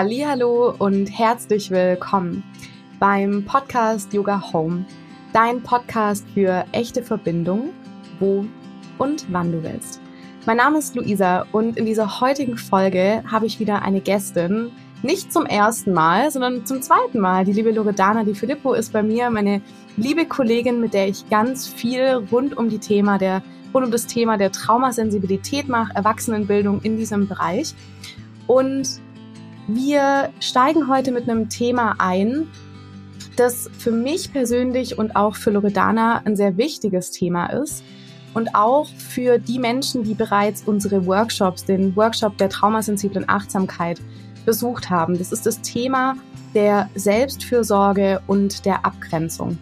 Hallo und herzlich willkommen beim Podcast Yoga Home, dein Podcast für echte Verbindung, wo und wann du willst. Mein Name ist Luisa und in dieser heutigen Folge habe ich wieder eine Gästin, nicht zum ersten Mal, sondern zum zweiten Mal. Die liebe Loredana Di Filippo ist bei mir meine liebe Kollegin, mit der ich ganz viel rund um die Thema der rund um das Thema der Traumasensibilität mache, Erwachsenenbildung in diesem Bereich. Und wir steigen heute mit einem Thema ein, das für mich persönlich und auch für Loredana ein sehr wichtiges Thema ist und auch für die Menschen, die bereits unsere Workshops, den Workshop der traumasensiblen Achtsamkeit besucht haben. Das ist das Thema der Selbstfürsorge und der Abgrenzung.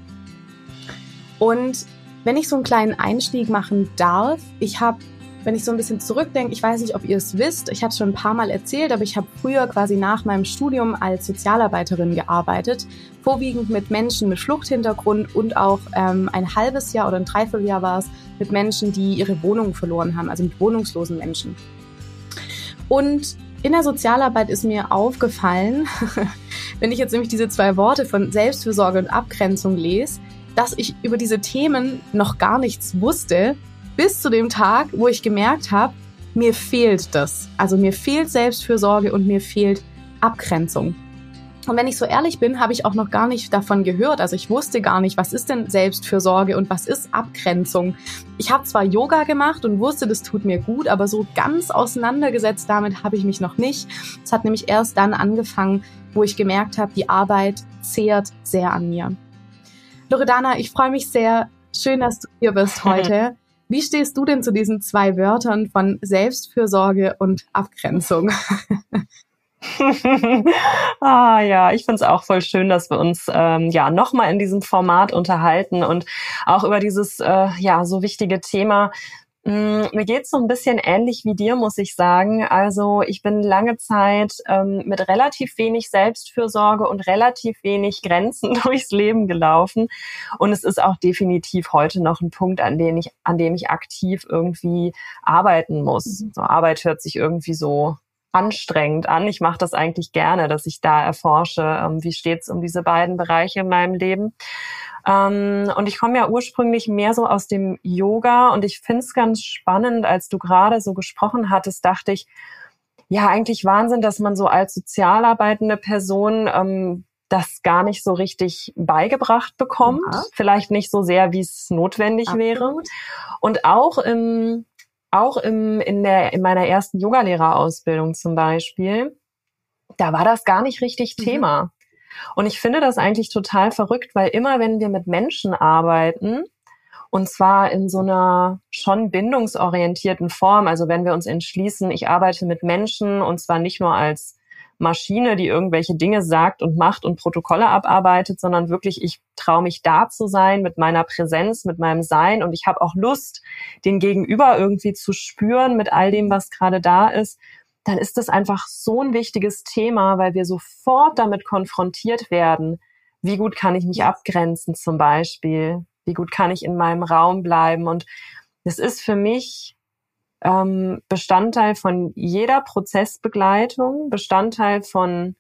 Und wenn ich so einen kleinen Einstieg machen darf, ich habe wenn ich so ein bisschen zurückdenke, ich weiß nicht, ob ihr es wisst, ich habe es schon ein paar Mal erzählt, aber ich habe früher quasi nach meinem Studium als Sozialarbeiterin gearbeitet, vorwiegend mit Menschen mit Fluchthintergrund und auch ähm, ein halbes Jahr oder ein Dreivierteljahr war es mit Menschen, die ihre Wohnung verloren haben, also mit wohnungslosen Menschen. Und in der Sozialarbeit ist mir aufgefallen, wenn ich jetzt nämlich diese zwei Worte von Selbstfürsorge und Abgrenzung lese, dass ich über diese Themen noch gar nichts wusste bis zu dem Tag, wo ich gemerkt habe, mir fehlt das. Also mir fehlt Selbstfürsorge und mir fehlt Abgrenzung. Und wenn ich so ehrlich bin, habe ich auch noch gar nicht davon gehört. Also ich wusste gar nicht, was ist denn Selbstfürsorge und was ist Abgrenzung. Ich habe zwar Yoga gemacht und wusste, das tut mir gut, aber so ganz auseinandergesetzt damit habe ich mich noch nicht. Es hat nämlich erst dann angefangen, wo ich gemerkt habe, die Arbeit zehrt sehr an mir. Loredana, ich freue mich sehr. Schön, dass du hier bist heute. Wie stehst du denn zu diesen zwei Wörtern von Selbstfürsorge und Abgrenzung? ah ja, ich finde es auch voll schön, dass wir uns ähm, ja nochmal in diesem Format unterhalten und auch über dieses äh, ja so wichtige Thema mir geht's so ein bisschen ähnlich wie dir, muss ich sagen. Also ich bin lange Zeit ähm, mit relativ wenig Selbstfürsorge und relativ wenig Grenzen durchs Leben gelaufen. Und es ist auch definitiv heute noch ein Punkt, an dem ich, an dem ich aktiv irgendwie arbeiten muss. Mhm. So Arbeit hört sich irgendwie so anstrengend an. Ich mache das eigentlich gerne, dass ich da erforsche, ähm, wie steht's um diese beiden Bereiche in meinem Leben. Ähm, und ich komme ja ursprünglich mehr so aus dem Yoga und ich finde es ganz spannend, als du gerade so gesprochen hattest, dachte ich, ja, eigentlich Wahnsinn, dass man so als sozialarbeitende Person ähm, das gar nicht so richtig beigebracht bekommt. Ja. Vielleicht nicht so sehr, wie es notwendig Absolut. wäre. Und auch im, auch im, in, der, in meiner ersten Yogalehrerausbildung zum Beispiel, da war das gar nicht richtig mhm. Thema. Und ich finde das eigentlich total verrückt, weil immer wenn wir mit Menschen arbeiten, und zwar in so einer schon bindungsorientierten Form, also wenn wir uns entschließen, ich arbeite mit Menschen und zwar nicht nur als Maschine, die irgendwelche Dinge sagt und macht und Protokolle abarbeitet, sondern wirklich, ich traue mich da zu sein mit meiner Präsenz, mit meinem Sein und ich habe auch Lust, den Gegenüber irgendwie zu spüren mit all dem, was gerade da ist dann ist das einfach so ein wichtiges Thema, weil wir sofort damit konfrontiert werden. Wie gut kann ich mich abgrenzen zum Beispiel? Wie gut kann ich in meinem Raum bleiben? Und es ist für mich ähm, Bestandteil von jeder Prozessbegleitung, Bestandteil von,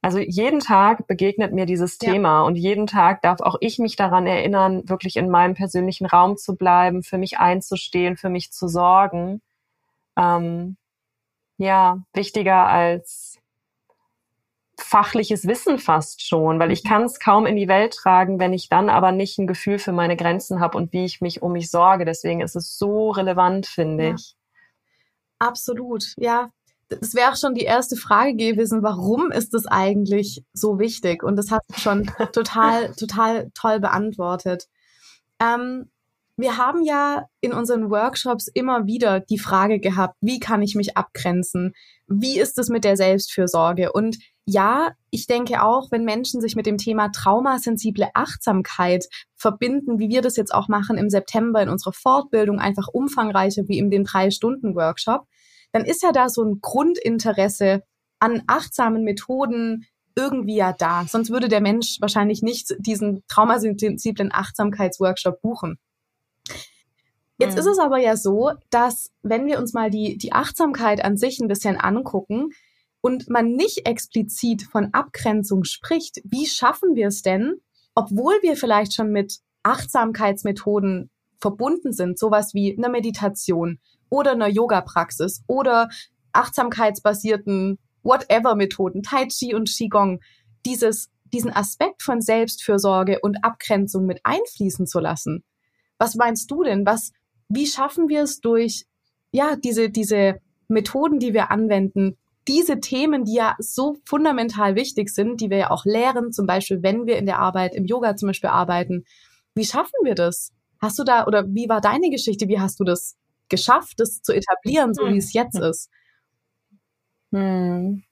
also jeden Tag begegnet mir dieses ja. Thema und jeden Tag darf auch ich mich daran erinnern, wirklich in meinem persönlichen Raum zu bleiben, für mich einzustehen, für mich zu sorgen. Ähm, ja, wichtiger als fachliches Wissen fast schon, weil ich mhm. kann es kaum in die Welt tragen, wenn ich dann aber nicht ein Gefühl für meine Grenzen habe und wie ich mich um mich sorge. Deswegen ist es so relevant, finde ja. ich. Absolut, ja. Das wäre auch schon die erste Frage gewesen, warum ist das eigentlich so wichtig? Und das hat schon total, total toll beantwortet. Ähm, wir haben ja in unseren Workshops immer wieder die Frage gehabt, wie kann ich mich abgrenzen? Wie ist es mit der Selbstfürsorge? Und ja, ich denke auch, wenn Menschen sich mit dem Thema traumasensible Achtsamkeit verbinden, wie wir das jetzt auch machen im September in unserer Fortbildung, einfach umfangreicher wie in dem Drei-Stunden-Workshop, dann ist ja da so ein Grundinteresse an achtsamen Methoden, irgendwie ja da. Sonst würde der Mensch wahrscheinlich nicht diesen traumasensiblen Achtsamkeitsworkshop buchen. Jetzt mhm. ist es aber ja so, dass wenn wir uns mal die, die Achtsamkeit an sich ein bisschen angucken, und man nicht explizit von Abgrenzung spricht, wie schaffen wir es denn, obwohl wir vielleicht schon mit Achtsamkeitsmethoden verbunden sind, sowas wie einer Meditation oder einer Yoga-Praxis oder achtsamkeitsbasierten whatever-Methoden, Tai Chi und Qigong, dieses, diesen Aspekt von Selbstfürsorge und Abgrenzung mit einfließen zu lassen. Was meinst du denn? Was, wie schaffen wir es durch, ja, diese, diese Methoden, die wir anwenden, diese Themen, die ja so fundamental wichtig sind, die wir ja auch lehren, zum Beispiel, wenn wir in der Arbeit, im Yoga zum Beispiel arbeiten, wie schaffen wir das? Hast du da, oder wie war deine Geschichte? Wie hast du das geschafft, das zu etablieren, so wie es jetzt ist? Hm.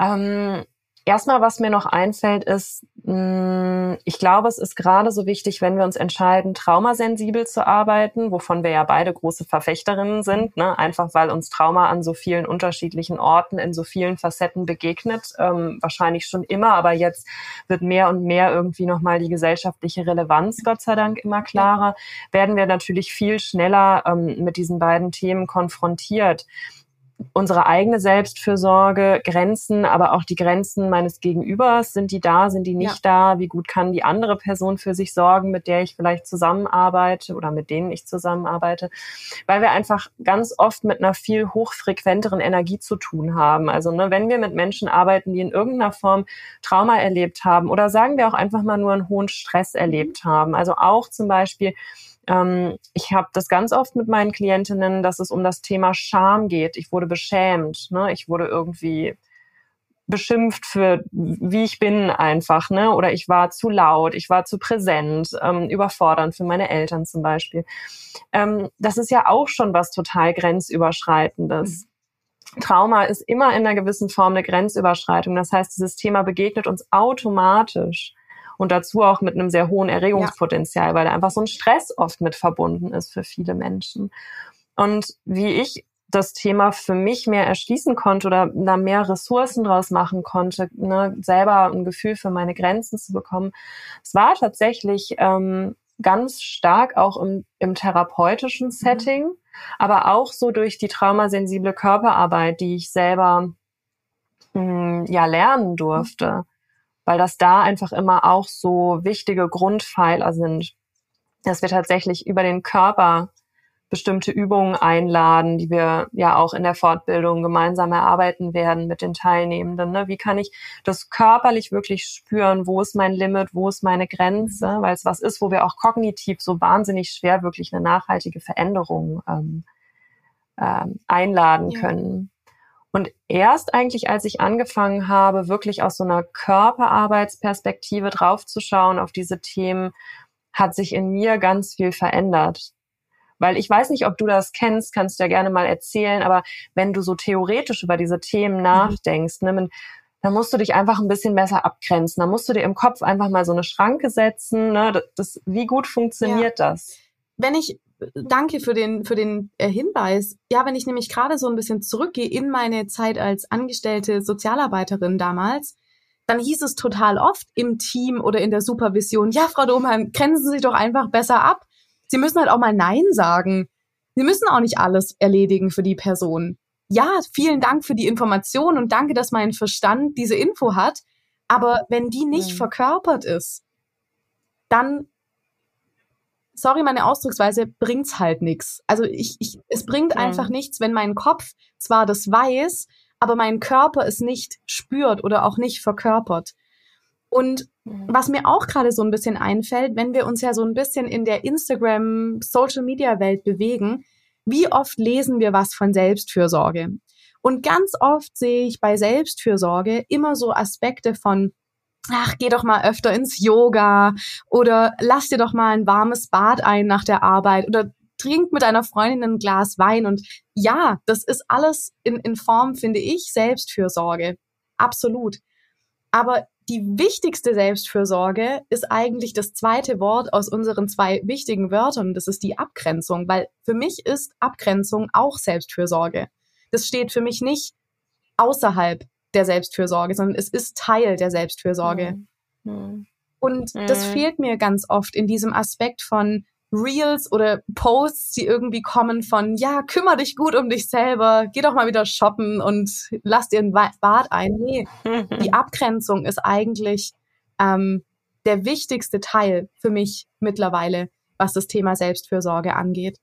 Ähm, Erstmal, was mir noch einfällt, ist, mm, ich glaube, es ist gerade so wichtig, wenn wir uns entscheiden, traumasensibel zu arbeiten, wovon wir ja beide große Verfechterinnen sind, ne? einfach weil uns Trauma an so vielen unterschiedlichen Orten in so vielen Facetten begegnet, ähm, wahrscheinlich schon immer, aber jetzt wird mehr und mehr irgendwie nochmal die gesellschaftliche Relevanz, Gott sei Dank, immer klarer, werden wir natürlich viel schneller ähm, mit diesen beiden Themen konfrontiert unsere eigene Selbstfürsorge, Grenzen, aber auch die Grenzen meines Gegenübers, sind die da, sind die nicht ja. da? Wie gut kann die andere Person für sich sorgen, mit der ich vielleicht zusammenarbeite oder mit denen ich zusammenarbeite? Weil wir einfach ganz oft mit einer viel hochfrequenteren Energie zu tun haben. Also ne, wenn wir mit Menschen arbeiten, die in irgendeiner Form Trauma erlebt haben oder sagen wir auch einfach mal nur einen hohen Stress erlebt haben. Also auch zum Beispiel ich habe das ganz oft mit meinen Klientinnen, dass es um das Thema Scham geht. Ich wurde beschämt, ne? ich wurde irgendwie beschimpft für wie ich bin einfach, ne? Oder ich war zu laut, ich war zu präsent, ähm, überfordernd für meine Eltern zum Beispiel. Ähm, das ist ja auch schon was total grenzüberschreitendes. Mhm. Trauma ist immer in einer gewissen Form eine Grenzüberschreitung. Das heißt, dieses Thema begegnet uns automatisch und dazu auch mit einem sehr hohen Erregungspotenzial, ja. weil da einfach so ein Stress oft mit verbunden ist für viele Menschen. Und wie ich das Thema für mich mehr erschließen konnte oder da mehr Ressourcen draus machen konnte, ne, selber ein Gefühl für meine Grenzen zu bekommen. Es war tatsächlich ähm, ganz stark auch im, im therapeutischen mhm. Setting, mhm. aber auch so durch die traumasensible Körperarbeit, die ich selber mh, hm, ja lernen durfte weil das da einfach immer auch so wichtige Grundpfeiler sind, dass wir tatsächlich über den Körper bestimmte Übungen einladen, die wir ja auch in der Fortbildung gemeinsam erarbeiten werden mit den Teilnehmenden. Ne? Wie kann ich das körperlich wirklich spüren? Wo ist mein Limit? Wo ist meine Grenze? Weil es was ist, wo wir auch kognitiv so wahnsinnig schwer wirklich eine nachhaltige Veränderung ähm, ähm, einladen ja. können. Und erst eigentlich, als ich angefangen habe, wirklich aus so einer Körperarbeitsperspektive draufzuschauen auf diese Themen, hat sich in mir ganz viel verändert. Weil ich weiß nicht, ob du das kennst, kannst du ja gerne mal erzählen, aber wenn du so theoretisch über diese Themen mhm. nachdenkst, ne, dann musst du dich einfach ein bisschen besser abgrenzen. Dann musst du dir im Kopf einfach mal so eine Schranke setzen. Ne? Das, das wie gut funktioniert ja. das? Wenn ich danke für den, für den äh, Hinweis. Ja, wenn ich nämlich gerade so ein bisschen zurückgehe in meine Zeit als angestellte Sozialarbeiterin damals, dann hieß es total oft im Team oder in der Supervision, ja, Frau Domheim, grenzen Sie sich doch einfach besser ab. Sie müssen halt auch mal Nein sagen. Sie müssen auch nicht alles erledigen für die Person. Ja, vielen Dank für die Information und danke, dass mein Verstand diese Info hat. Aber wenn die nicht verkörpert ist, dann sorry, meine Ausdrucksweise, bringt's halt nichts. Also ich, ich, es bringt mhm. einfach nichts, wenn mein Kopf zwar das weiß, aber mein Körper es nicht spürt oder auch nicht verkörpert. Und mhm. was mir auch gerade so ein bisschen einfällt, wenn wir uns ja so ein bisschen in der Instagram, Social Media Welt bewegen, wie oft lesen wir was von Selbstfürsorge? Und ganz oft sehe ich bei Selbstfürsorge immer so Aspekte von ach, geh doch mal öfter ins Yoga oder lass dir doch mal ein warmes Bad ein nach der Arbeit oder trink mit deiner Freundin ein Glas Wein. Und ja, das ist alles in, in Form, finde ich, Selbstfürsorge. Absolut. Aber die wichtigste Selbstfürsorge ist eigentlich das zweite Wort aus unseren zwei wichtigen Wörtern. Das ist die Abgrenzung, weil für mich ist Abgrenzung auch Selbstfürsorge. Das steht für mich nicht außerhalb der Selbstfürsorge, sondern es ist Teil der Selbstfürsorge. Mhm. Und mhm. das fehlt mir ganz oft in diesem Aspekt von, Reels oder Posts, die irgendwie kommen von, ja, kümmere dich gut um dich selber, geh doch mal wieder shoppen und lass dir ein Bad ein. Nee, die Abgrenzung ist eigentlich ähm, der wichtigste Teil für mich mittlerweile, was das Thema Selbstfürsorge angeht.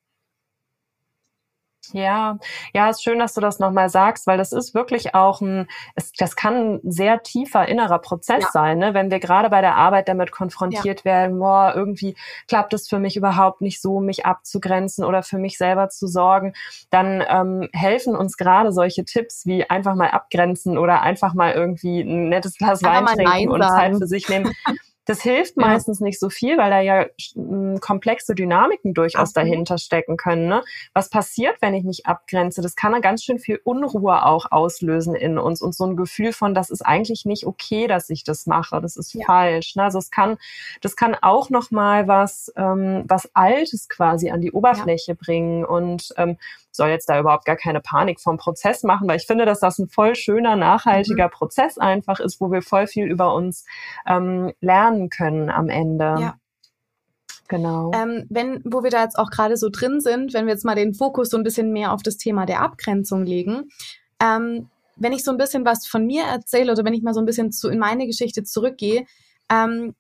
Ja, ja, ist schön, dass du das nochmal sagst, weil das ist wirklich auch ein, es, das kann ein sehr tiefer innerer Prozess ja. sein, ne? wenn wir gerade bei der Arbeit damit konfrontiert ja. werden, boah, irgendwie klappt es für mich überhaupt nicht so, mich abzugrenzen oder für mich selber zu sorgen, dann ähm, helfen uns gerade solche Tipps wie einfach mal abgrenzen oder einfach mal irgendwie ein nettes Glas Wein trinken und Zeit für sich nehmen. Das hilft ja. meistens nicht so viel, weil da ja hm, komplexe Dynamiken durchaus Absolut. dahinter stecken können. Ne? Was passiert, wenn ich mich abgrenze? Das kann dann ganz schön viel Unruhe auch auslösen in uns und so ein Gefühl von, das ist eigentlich nicht okay, dass ich das mache. Das ist ja. falsch. Ne? Also es kann, das kann auch noch mal was, ähm, was Altes quasi an die Oberfläche ja. bringen und ähm, soll jetzt da überhaupt gar keine Panik vom Prozess machen, weil ich finde, dass das ein voll schöner, nachhaltiger mhm. Prozess einfach ist, wo wir voll viel über uns ähm, lernen können am Ende. Ja. Genau. Ähm, wenn, wo wir da jetzt auch gerade so drin sind, wenn wir jetzt mal den Fokus so ein bisschen mehr auf das Thema der Abgrenzung legen, ähm, wenn ich so ein bisschen was von mir erzähle oder wenn ich mal so ein bisschen zu, in meine Geschichte zurückgehe, ähm,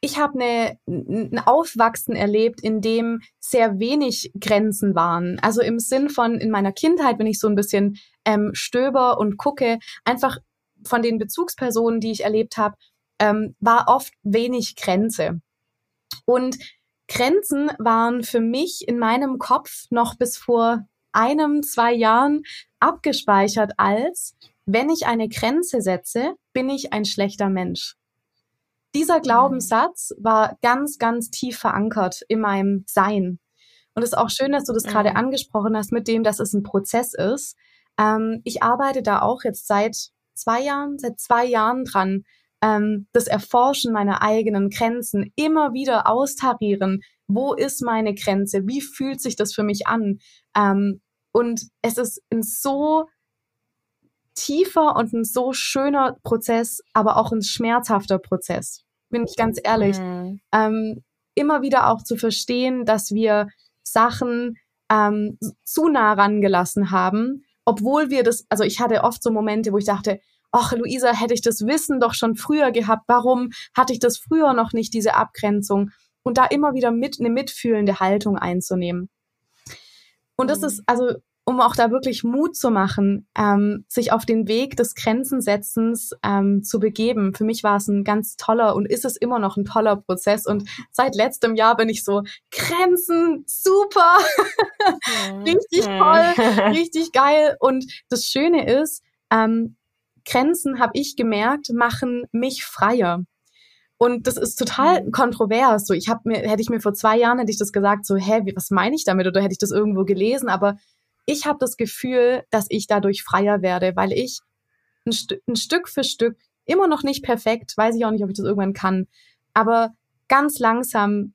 ich habe eine, ein Aufwachsen erlebt, in dem sehr wenig Grenzen waren. Also im Sinn von in meiner Kindheit, wenn ich so ein bisschen ähm, stöber und gucke, einfach von den Bezugspersonen, die ich erlebt habe, ähm, war oft wenig Grenze. Und Grenzen waren für mich in meinem Kopf noch bis vor einem, zwei Jahren abgespeichert als, wenn ich eine Grenze setze, bin ich ein schlechter Mensch. Dieser Glaubenssatz war ganz, ganz tief verankert in meinem Sein. Und es ist auch schön, dass du das mhm. gerade angesprochen hast mit dem, dass es ein Prozess ist. Ähm, ich arbeite da auch jetzt seit zwei Jahren, seit zwei Jahren dran, ähm, das Erforschen meiner eigenen Grenzen, immer wieder austarieren. Wo ist meine Grenze? Wie fühlt sich das für mich an? Ähm, und es ist ein so tiefer und ein so schöner Prozess, aber auch ein schmerzhafter Prozess bin ich ganz ehrlich. Mhm. Ähm, immer wieder auch zu verstehen, dass wir Sachen ähm, zu nah rangelassen haben, obwohl wir das, also ich hatte oft so Momente, wo ich dachte, ach Luisa, hätte ich das Wissen doch schon früher gehabt, warum hatte ich das früher noch nicht, diese Abgrenzung? Und da immer wieder mit eine mitfühlende Haltung einzunehmen. Und das mhm. ist, also um auch da wirklich Mut zu machen, ähm, sich auf den Weg des Grenzensetzens ähm, zu begeben. Für mich war es ein ganz toller und ist es immer noch ein toller Prozess. Und seit letztem Jahr bin ich so, Grenzen, super, richtig toll, richtig geil. Und das Schöne ist, ähm, Grenzen, habe ich gemerkt, machen mich freier. Und das ist total mhm. kontrovers. So, ich habe mir, hätte ich mir vor zwei Jahren hätte ich das gesagt, so, hä, was meine ich damit? Oder hätte ich das irgendwo gelesen? Aber ich habe das Gefühl, dass ich dadurch freier werde, weil ich ein, St ein Stück für Stück, immer noch nicht perfekt, weiß ich auch nicht, ob ich das irgendwann kann, aber ganz langsam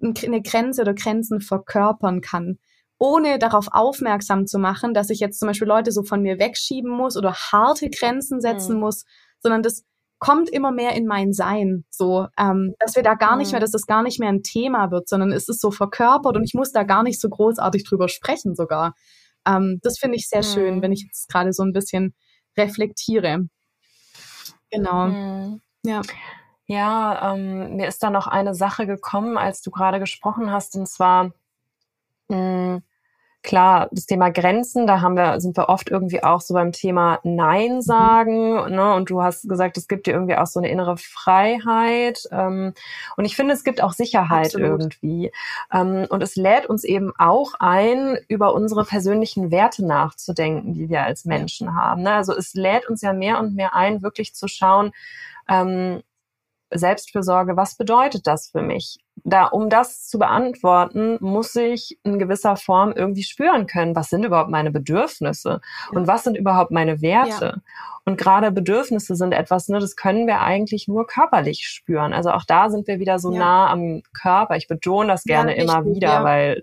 eine Grenze oder Grenzen verkörpern kann, ohne darauf aufmerksam zu machen, dass ich jetzt zum Beispiel Leute so von mir wegschieben muss oder harte Grenzen setzen mhm. muss, sondern das kommt immer mehr in mein Sein, so, ähm, dass wir da gar nicht mhm. mehr, dass das gar nicht mehr ein Thema wird, sondern es ist so verkörpert und ich muss da gar nicht so großartig drüber sprechen sogar. Ähm, das finde ich sehr mhm. schön, wenn ich jetzt gerade so ein bisschen reflektiere. Genau. Mhm. Ja. Ja, ähm, mir ist da noch eine Sache gekommen, als du gerade gesprochen hast, und zwar, mh, mm, Klar, das Thema Grenzen, da haben wir, sind wir oft irgendwie auch so beim Thema Nein mhm. sagen. Ne? Und du hast gesagt, es gibt dir irgendwie auch so eine innere Freiheit. Ähm, und ich finde, es gibt auch Sicherheit Absolut. irgendwie. Ähm, und es lädt uns eben auch ein, über unsere persönlichen Werte nachzudenken, die wir als Menschen haben. Ne? Also es lädt uns ja mehr und mehr ein, wirklich zu schauen, ähm, Selbstfürsorge, was bedeutet das für mich? Da, um das zu beantworten, muss ich in gewisser Form irgendwie spüren können, was sind überhaupt meine Bedürfnisse ja. und was sind überhaupt meine Werte. Ja. Und gerade Bedürfnisse sind etwas, ne, das können wir eigentlich nur körperlich spüren. Also auch da sind wir wieder so ja. nah am Körper. Ich betone das gerne immer wieder, weil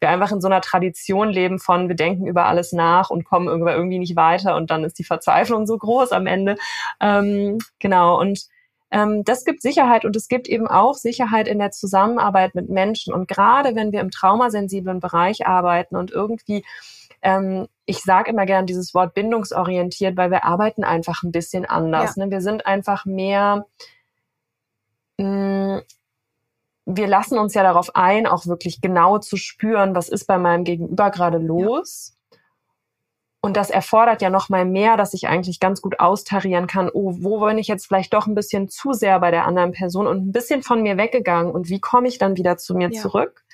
wir einfach in so einer Tradition leben von, wir denken über alles nach und kommen irgendwie nicht weiter und dann ist die Verzweiflung so groß am Ende. Ähm, genau. Und ähm, das gibt Sicherheit und es gibt eben auch Sicherheit in der Zusammenarbeit mit Menschen. Und gerade wenn wir im traumasensiblen Bereich arbeiten und irgendwie ähm, ich sage immer gern dieses Wort bindungsorientiert, weil wir arbeiten einfach ein bisschen anders. Ja. Ne? Wir sind einfach mehr, mh, mm, wir lassen uns ja darauf ein, auch wirklich genau zu spüren, was ist bei meinem Gegenüber gerade los. Ja. Und das erfordert ja noch mal mehr, dass ich eigentlich ganz gut austarieren kann, oh, wo bin ich jetzt vielleicht doch ein bisschen zu sehr bei der anderen Person und ein bisschen von mir weggegangen und wie komme ich dann wieder zu mir ja. zurück?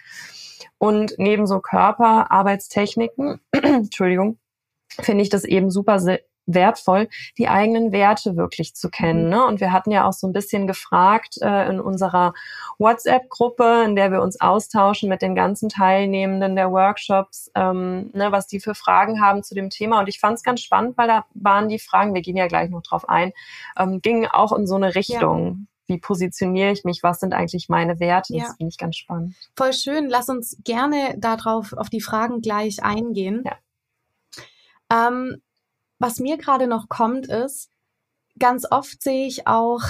Und neben so Körperarbeitstechniken, Entschuldigung, finde ich das eben super wertvoll, die eigenen Werte wirklich zu kennen. Mhm. Ne? Und wir hatten ja auch so ein bisschen gefragt äh, in unserer WhatsApp-Gruppe, in der wir uns austauschen mit den ganzen Teilnehmenden der Workshops, ähm, ne, was die für Fragen haben zu dem Thema. Und ich fand es ganz spannend, weil da waren die Fragen, wir gehen ja gleich noch drauf ein, ähm, gingen auch in so eine Richtung. Ja wie positioniere ich mich, was sind eigentlich meine Werte, ja. das finde ich ganz spannend. Voll schön, lass uns gerne darauf, auf die Fragen gleich eingehen. Ja. Ähm, was mir gerade noch kommt, ist, ganz oft sehe ich auch,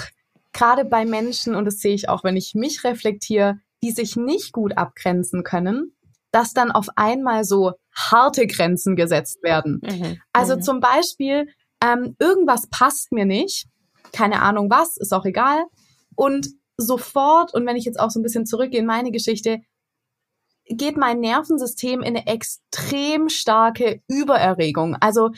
gerade bei Menschen, und das sehe ich auch, wenn ich mich reflektiere, die sich nicht gut abgrenzen können, dass dann auf einmal so harte Grenzen gesetzt werden. Mhm. Also mhm. zum Beispiel, ähm, irgendwas passt mir nicht, keine Ahnung was, ist auch egal. Und sofort, und wenn ich jetzt auch so ein bisschen zurückgehe in meine Geschichte, geht mein Nervensystem in eine extrem starke Übererregung. Also,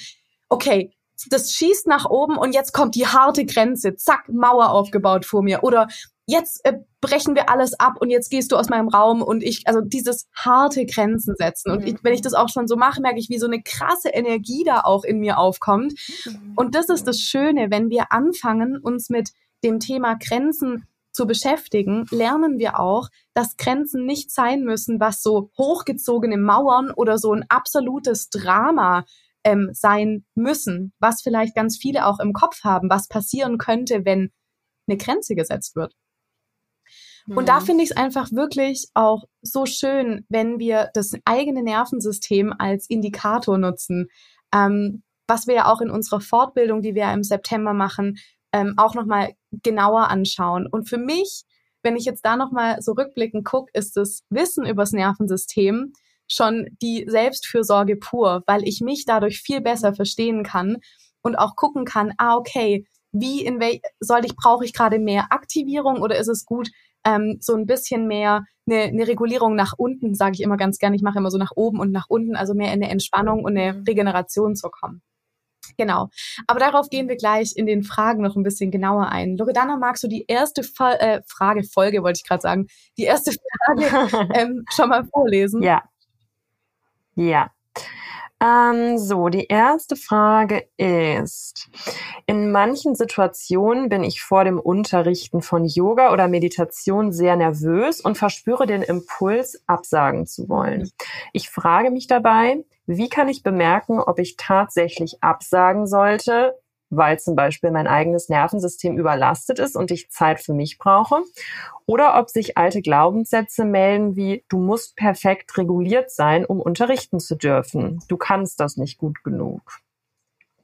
okay, das schießt nach oben und jetzt kommt die harte Grenze, zack, Mauer aufgebaut vor mir. Oder jetzt äh, brechen wir alles ab und jetzt gehst du aus meinem Raum und ich, also dieses harte Grenzen setzen. Und ich, wenn ich das auch schon so mache, merke ich, wie so eine krasse Energie da auch in mir aufkommt. Mhm. Und das ist das Schöne, wenn wir anfangen, uns mit dem Thema Grenzen zu beschäftigen, lernen wir auch, dass Grenzen nicht sein müssen, was so hochgezogene Mauern oder so ein absolutes Drama ähm, sein müssen, was vielleicht ganz viele auch im Kopf haben, was passieren könnte, wenn eine Grenze gesetzt wird. Mhm. Und da mhm. finde ich es einfach wirklich auch so schön, wenn wir das eigene Nervensystem als Indikator nutzen. Ähm, was wir ja auch in unserer Fortbildung, die wir im September machen, ähm, auch nochmal genauer anschauen. Und für mich, wenn ich jetzt da nochmal so rückblickend gucke, ist das Wissen übers Nervensystem schon die Selbstfürsorge pur, weil ich mich dadurch viel besser verstehen kann und auch gucken kann, ah, okay, wie in welch, soll ich, brauche ich gerade mehr Aktivierung oder ist es gut, ähm, so ein bisschen mehr eine, eine Regulierung nach unten, sage ich immer ganz gerne. Ich mache immer so nach oben und nach unten, also mehr in eine Entspannung und eine mhm. Regeneration zu kommen. Genau. Aber darauf gehen wir gleich in den Fragen noch ein bisschen genauer ein. Loredana, magst du die erste Fa äh, Frage, Folge wollte ich gerade sagen, die erste Frage ähm, schon mal vorlesen? Ja. Ja. Ähm, so, die erste Frage ist, in manchen Situationen bin ich vor dem Unterrichten von Yoga oder Meditation sehr nervös und verspüre den Impuls, absagen zu wollen. Ich frage mich dabei, wie kann ich bemerken, ob ich tatsächlich absagen sollte, weil zum Beispiel mein eigenes Nervensystem überlastet ist und ich Zeit für mich brauche, oder ob sich alte Glaubenssätze melden wie du musst perfekt reguliert sein, um unterrichten zu dürfen. Du kannst das nicht gut genug.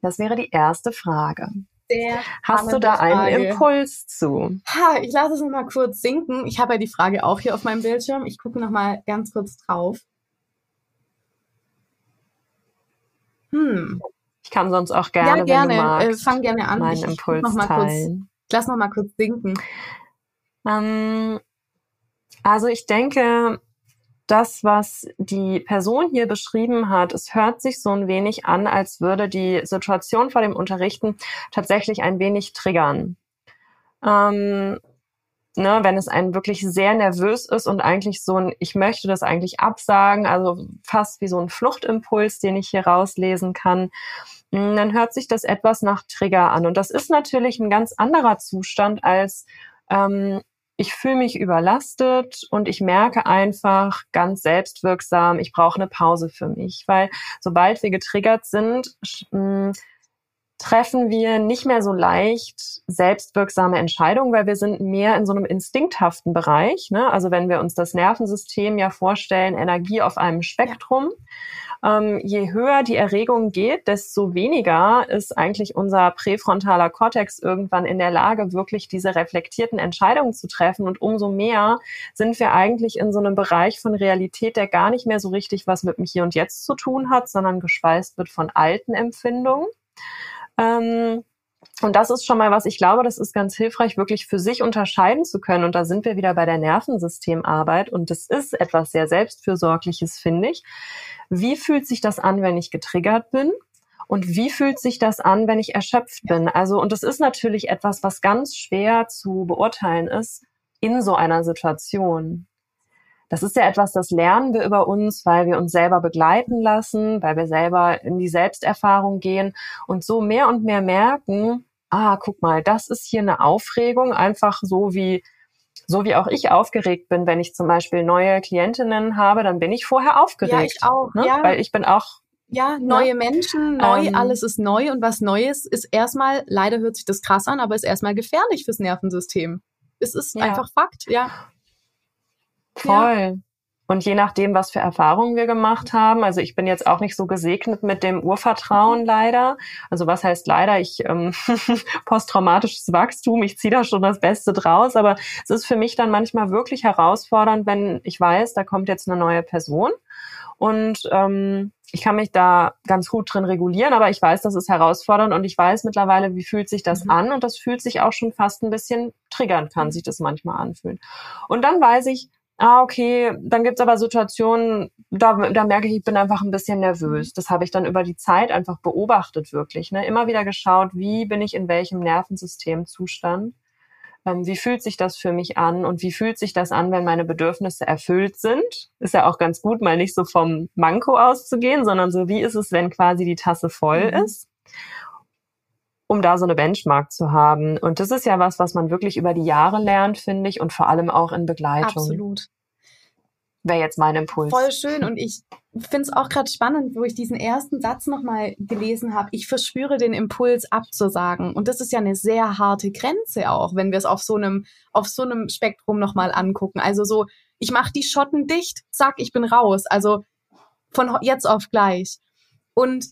Das wäre die erste Frage. Sehr Hast du da einen Frage. Impuls zu? Ha, ich lasse es noch mal kurz sinken. Ich habe ja die Frage auch hier auf meinem Bildschirm. Ich gucke noch mal ganz kurz drauf. Hm. Ich kann sonst auch gerne, ja, gerne. Wenn du magst, äh, fang gerne an. Meinen Impuls noch mal teilen. Kurz, lass noch mal kurz sinken. Ähm, also ich denke, das, was die Person hier beschrieben hat, es hört sich so ein wenig an, als würde die Situation vor dem Unterrichten tatsächlich ein wenig triggern. Ähm, ne, wenn es einen wirklich sehr nervös ist und eigentlich so ein, ich möchte das eigentlich absagen, also fast wie so ein Fluchtimpuls, den ich hier rauslesen kann, dann hört sich das etwas nach Trigger an. Und das ist natürlich ein ganz anderer Zustand als ähm, ich fühle mich überlastet und ich merke einfach ganz selbstwirksam, ich brauche eine Pause für mich, weil sobald wir getriggert sind, hm, treffen wir nicht mehr so leicht selbstwirksame Entscheidungen, weil wir sind mehr in so einem instinkthaften Bereich. Ne? Also wenn wir uns das Nervensystem ja vorstellen, Energie auf einem Spektrum. Ähm, je höher die Erregung geht, desto weniger ist eigentlich unser präfrontaler Kortex irgendwann in der Lage, wirklich diese reflektierten Entscheidungen zu treffen. Und umso mehr sind wir eigentlich in so einem Bereich von Realität, der gar nicht mehr so richtig was mit dem Hier und Jetzt zu tun hat, sondern gespeist wird von alten Empfindungen. Ähm, und das ist schon mal was, ich glaube, das ist ganz hilfreich, wirklich für sich unterscheiden zu können. Und da sind wir wieder bei der Nervensystemarbeit. Und das ist etwas sehr Selbstfürsorgliches, finde ich. Wie fühlt sich das an, wenn ich getriggert bin? Und wie fühlt sich das an, wenn ich erschöpft bin? Also, und das ist natürlich etwas, was ganz schwer zu beurteilen ist in so einer Situation. Das ist ja etwas, das lernen wir über uns, weil wir uns selber begleiten lassen, weil wir selber in die Selbsterfahrung gehen und so mehr und mehr merken, ah, guck mal, das ist hier eine Aufregung, einfach so wie so wie auch ich aufgeregt bin, wenn ich zum Beispiel neue Klientinnen habe, dann bin ich vorher aufgeregt. Ja, ich auch. Ne? Ja. Weil ich bin auch ja, ne? neue ne? Menschen, neu, ähm, alles ist neu und was Neues ist erstmal, leider hört sich das krass an, aber ist erstmal gefährlich fürs Nervensystem. Es ist ja. einfach Fakt, ja. Voll. Ja. Und je nachdem, was für Erfahrungen wir gemacht haben, also ich bin jetzt auch nicht so gesegnet mit dem Urvertrauen leider. Also was heißt leider? Ich ähm, posttraumatisches Wachstum, ich ziehe da schon das Beste draus, aber es ist für mich dann manchmal wirklich herausfordernd, wenn ich weiß, da kommt jetzt eine neue Person und ähm, ich kann mich da ganz gut drin regulieren, aber ich weiß, das ist herausfordernd und ich weiß mittlerweile, wie fühlt sich das mhm. an und das fühlt sich auch schon fast ein bisschen triggern kann, sich das manchmal anfühlen. Und dann weiß ich, ah, okay, dann gibt's aber Situationen, da, da merke ich, ich bin einfach ein bisschen nervös. Das habe ich dann über die Zeit einfach beobachtet, wirklich. Ne? Immer wieder geschaut, wie bin ich in welchem Nervensystemzustand. Ähm, wie fühlt sich das für mich an und wie fühlt sich das an, wenn meine Bedürfnisse erfüllt sind? Ist ja auch ganz gut, mal nicht so vom Manko auszugehen, sondern so, wie ist es, wenn quasi die Tasse voll mhm. ist? Um da so eine Benchmark zu haben. Und das ist ja was, was man wirklich über die Jahre lernt, finde ich, und vor allem auch in Begleitung. Absolut. Wäre jetzt mein Impuls. Voll schön. Und ich finde es auch gerade spannend, wo ich diesen ersten Satz nochmal gelesen habe. Ich verspüre den Impuls abzusagen. Und das ist ja eine sehr harte Grenze auch, wenn wir es auf so einem, auf so einem Spektrum nochmal angucken. Also so, ich mache die Schotten dicht, zack, ich bin raus. Also von jetzt auf gleich. Und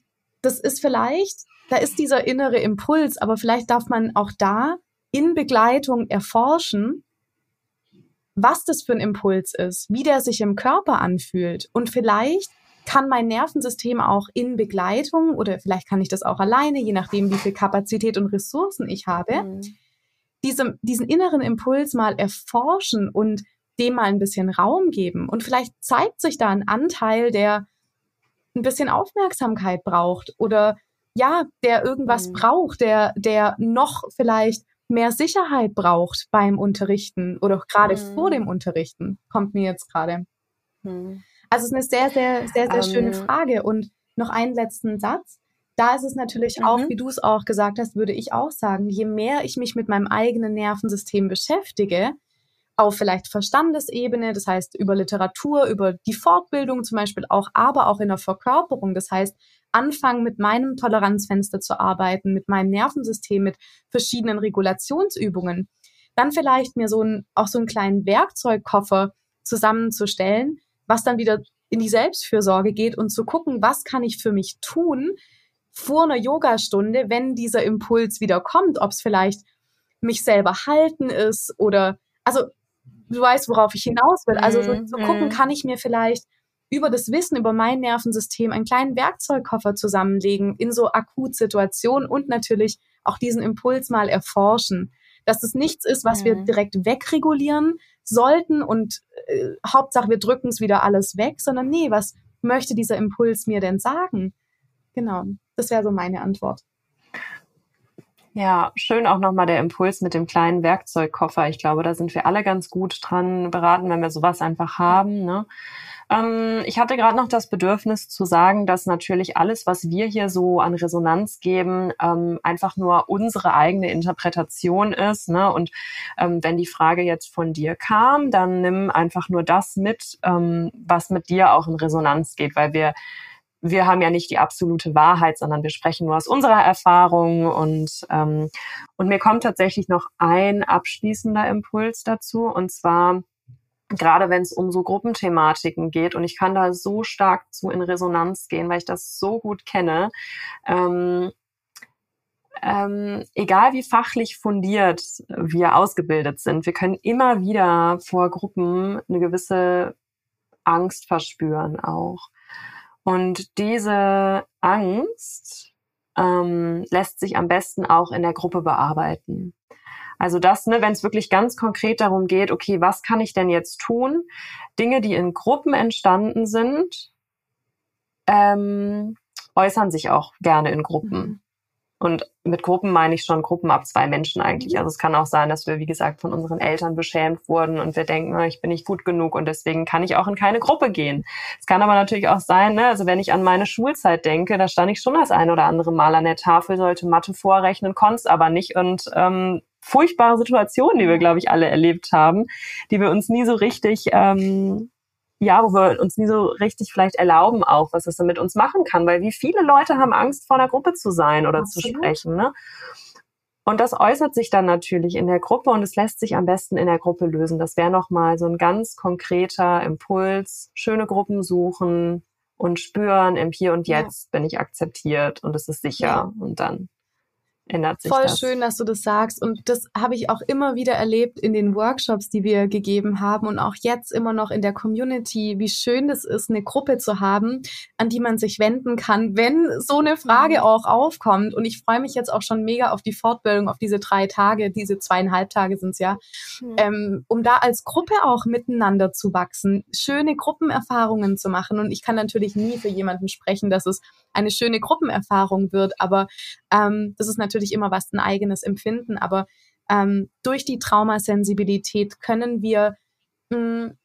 das ist vielleicht da ist dieser innere Impuls, aber vielleicht darf man auch da in Begleitung erforschen, was das für ein Impuls ist, wie der sich im Körper anfühlt. Und vielleicht kann mein Nervensystem auch in Begleitung oder vielleicht kann ich das auch alleine, je nachdem, wie viel Kapazität und Ressourcen ich habe, mhm. diese, diesen inneren Impuls mal erforschen und dem mal ein bisschen Raum geben. Und vielleicht zeigt sich da ein Anteil, der ein bisschen Aufmerksamkeit braucht oder ja, der irgendwas mhm. braucht, der, der noch vielleicht mehr Sicherheit braucht beim Unterrichten oder gerade mhm. vor dem Unterrichten, kommt mir jetzt gerade. Mhm. Also es ist eine sehr, sehr, sehr, sehr um, schöne ähm. Frage. Und noch einen letzten Satz. Da ist es natürlich auch, mhm. wie du es auch gesagt hast, würde ich auch sagen, je mehr ich mich mit meinem eigenen Nervensystem beschäftige, auf vielleicht Verstandesebene, das heißt über Literatur, über die Fortbildung zum Beispiel auch, aber auch in der Verkörperung. Das heißt, anfangen, mit meinem Toleranzfenster zu arbeiten, mit meinem Nervensystem, mit verschiedenen Regulationsübungen. Dann vielleicht mir so ein, auch so einen kleinen Werkzeugkoffer zusammenzustellen, was dann wieder in die Selbstfürsorge geht und zu gucken, was kann ich für mich tun vor einer Yogastunde, wenn dieser Impuls wieder kommt, ob es vielleicht mich selber halten ist oder, also du weißt, worauf ich hinaus will. Also so, zu gucken, mhm. kann ich mir vielleicht über das Wissen über mein Nervensystem einen kleinen Werkzeugkoffer zusammenlegen in so Akutsituationen und natürlich auch diesen Impuls mal erforschen. Dass es nichts ist, was mhm. wir direkt wegregulieren sollten und äh, Hauptsache wir drücken es wieder alles weg, sondern nee, was möchte dieser Impuls mir denn sagen? Genau, das wäre so meine Antwort. Ja, schön auch nochmal der Impuls mit dem kleinen Werkzeugkoffer. Ich glaube, da sind wir alle ganz gut dran beraten, wenn wir sowas einfach haben. Ne? Ähm, ich hatte gerade noch das Bedürfnis zu sagen, dass natürlich alles, was wir hier so an Resonanz geben, ähm, einfach nur unsere eigene Interpretation ist. Ne? Und ähm, wenn die Frage jetzt von dir kam, dann nimm einfach nur das mit, ähm, was mit dir auch in Resonanz geht, weil wir wir haben ja nicht die absolute Wahrheit, sondern wir sprechen nur aus unserer Erfahrung und ähm, und mir kommt tatsächlich noch ein abschließender Impuls dazu und zwar gerade wenn es um so Gruppenthematiken geht und ich kann da so stark zu in Resonanz gehen, weil ich das so gut kenne. Ähm, ähm, egal wie fachlich fundiert wir ausgebildet sind, wir können immer wieder vor Gruppen eine gewisse Angst verspüren auch. Und diese Angst ähm, lässt sich am besten auch in der Gruppe bearbeiten. Also das, ne, wenn es wirklich ganz konkret darum geht, okay, was kann ich denn jetzt tun? Dinge, die in Gruppen entstanden sind, ähm, äußern sich auch gerne in Gruppen. Mhm. Und mit Gruppen meine ich schon Gruppen ab zwei Menschen eigentlich. Mhm. Also es kann auch sein, dass wir, wie gesagt, von unseren Eltern beschämt wurden und wir denken, ah, ich bin nicht gut genug und deswegen kann ich auch in keine Gruppe gehen. Es kann aber natürlich auch sein, ne, also wenn ich an meine Schulzeit denke, da stand ich schon das ein oder andere Mal an der Tafel, sollte Mathe vorrechnen, konnte es aber nicht und ähm, furchtbare Situationen, die wir, glaube ich, alle erlebt haben, die wir uns nie so richtig ähm, ja, wo wir uns nie so richtig vielleicht erlauben auch, was es dann mit uns machen kann, weil wie viele Leute haben Angst, vor einer Gruppe zu sein oder Absolut. zu sprechen, ne? Und das äußert sich dann natürlich in der Gruppe und es lässt sich am besten in der Gruppe lösen. Das wäre nochmal so ein ganz konkreter Impuls. Schöne Gruppen suchen und spüren, im Hier und Jetzt ja. bin ich akzeptiert und es ist sicher. Ja. Und dann ändert sich Voll das. schön, dass du das sagst. Und das habe ich auch immer wieder erlebt in den Workshops, die wir gegeben haben und auch jetzt immer noch in der Community, wie schön das ist, eine Gruppe zu haben, an die man sich wenden kann, wenn so eine Frage mhm. auch aufkommt. Und ich freue mich jetzt auch schon mega auf die Fortbildung, auf diese drei Tage, diese zweieinhalb Tage sind es ja, mhm. ähm, um da als Gruppe auch miteinander zu wachsen, schöne Gruppenerfahrungen zu machen. Und ich kann natürlich nie für jemanden sprechen, dass es eine schöne Gruppenerfahrung wird, aber ähm, das ist natürlich natürlich immer was ein eigenes Empfinden, aber ähm, durch die Traumasensibilität können wir mh, hm,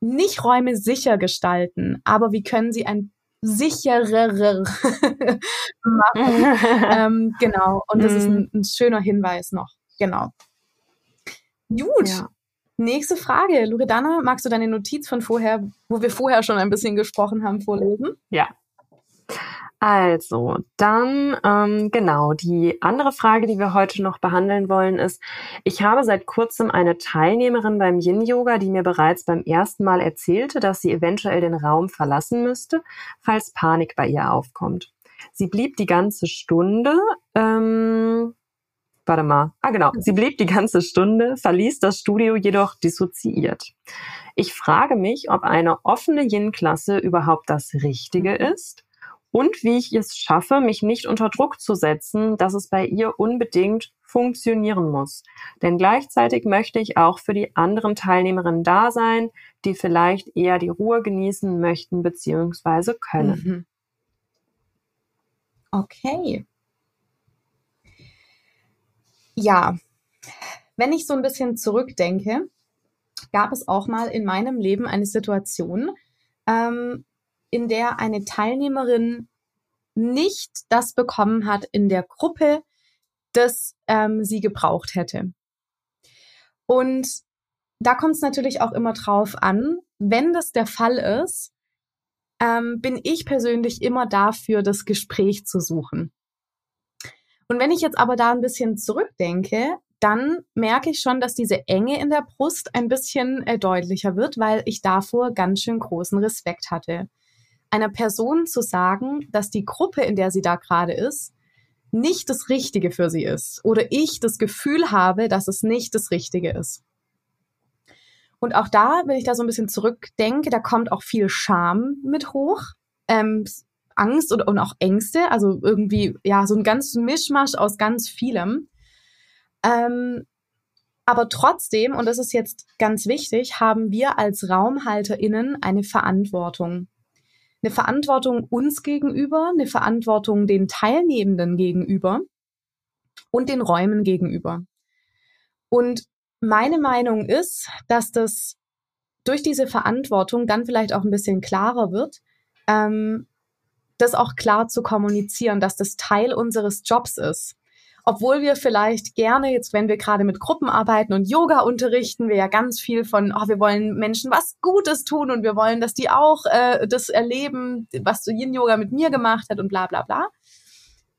nicht Räume sicher gestalten, aber wir können sie ein sicherer machen. ähm, genau, und das ist ein, mhm. ein, schöner Hinweis noch. Genau. Gut. Ja. Nächste Frage. Loredana, magst du deine Notiz von vorher, wo wir vorher schon ein bisschen gesprochen haben, vorlesen? Ja, also, dann ähm, genau, die andere Frage, die wir heute noch behandeln wollen, ist, ich habe seit kurzem eine Teilnehmerin beim Yin-Yoga, die mir bereits beim ersten Mal erzählte, dass sie eventuell den Raum verlassen müsste, falls Panik bei ihr aufkommt. Sie blieb die ganze Stunde, ähm, warte mal, ah genau, sie blieb die ganze Stunde, verließ das Studio jedoch dissoziiert. Ich frage mich, ob eine offene Yin-Klasse überhaupt das Richtige mhm. ist und wie ich es schaffe, mich nicht unter Druck zu setzen, dass es bei ihr unbedingt funktionieren muss. Denn gleichzeitig möchte ich auch für die anderen Teilnehmerinnen da sein, die vielleicht eher die Ruhe genießen möchten bzw. können. Mhm. Okay. Ja, wenn ich so ein bisschen zurückdenke, gab es auch mal in meinem Leben eine Situation, ähm, in der eine Teilnehmerin nicht das bekommen hat in der Gruppe, das ähm, sie gebraucht hätte. Und da kommt es natürlich auch immer drauf an, wenn das der Fall ist, ähm, bin ich persönlich immer dafür, das Gespräch zu suchen. Und wenn ich jetzt aber da ein bisschen zurückdenke, dann merke ich schon, dass diese Enge in der Brust ein bisschen äh, deutlicher wird, weil ich davor ganz schön großen Respekt hatte einer Person zu sagen, dass die Gruppe, in der sie da gerade ist, nicht das Richtige für sie ist oder ich das Gefühl habe, dass es nicht das Richtige ist. Und auch da, wenn ich da so ein bisschen zurückdenke, da kommt auch viel Scham mit hoch, ähm, Angst und, und auch Ängste, also irgendwie, ja, so ein ganz Mischmasch aus ganz vielem. Ähm, aber trotzdem, und das ist jetzt ganz wichtig, haben wir als RaumhalterInnen eine Verantwortung eine Verantwortung uns gegenüber, eine Verantwortung den Teilnehmenden gegenüber und den Räumen gegenüber. Und meine Meinung ist, dass das durch diese Verantwortung dann vielleicht auch ein bisschen klarer wird, ähm, das auch klar zu kommunizieren, dass das Teil unseres Jobs ist. Obwohl wir vielleicht gerne jetzt, wenn wir gerade mit Gruppen arbeiten und Yoga unterrichten, wir ja ganz viel von, oh, wir wollen Menschen was Gutes tun und wir wollen, dass die auch äh, das erleben, was so Yin Yoga mit mir gemacht hat und bla bla bla.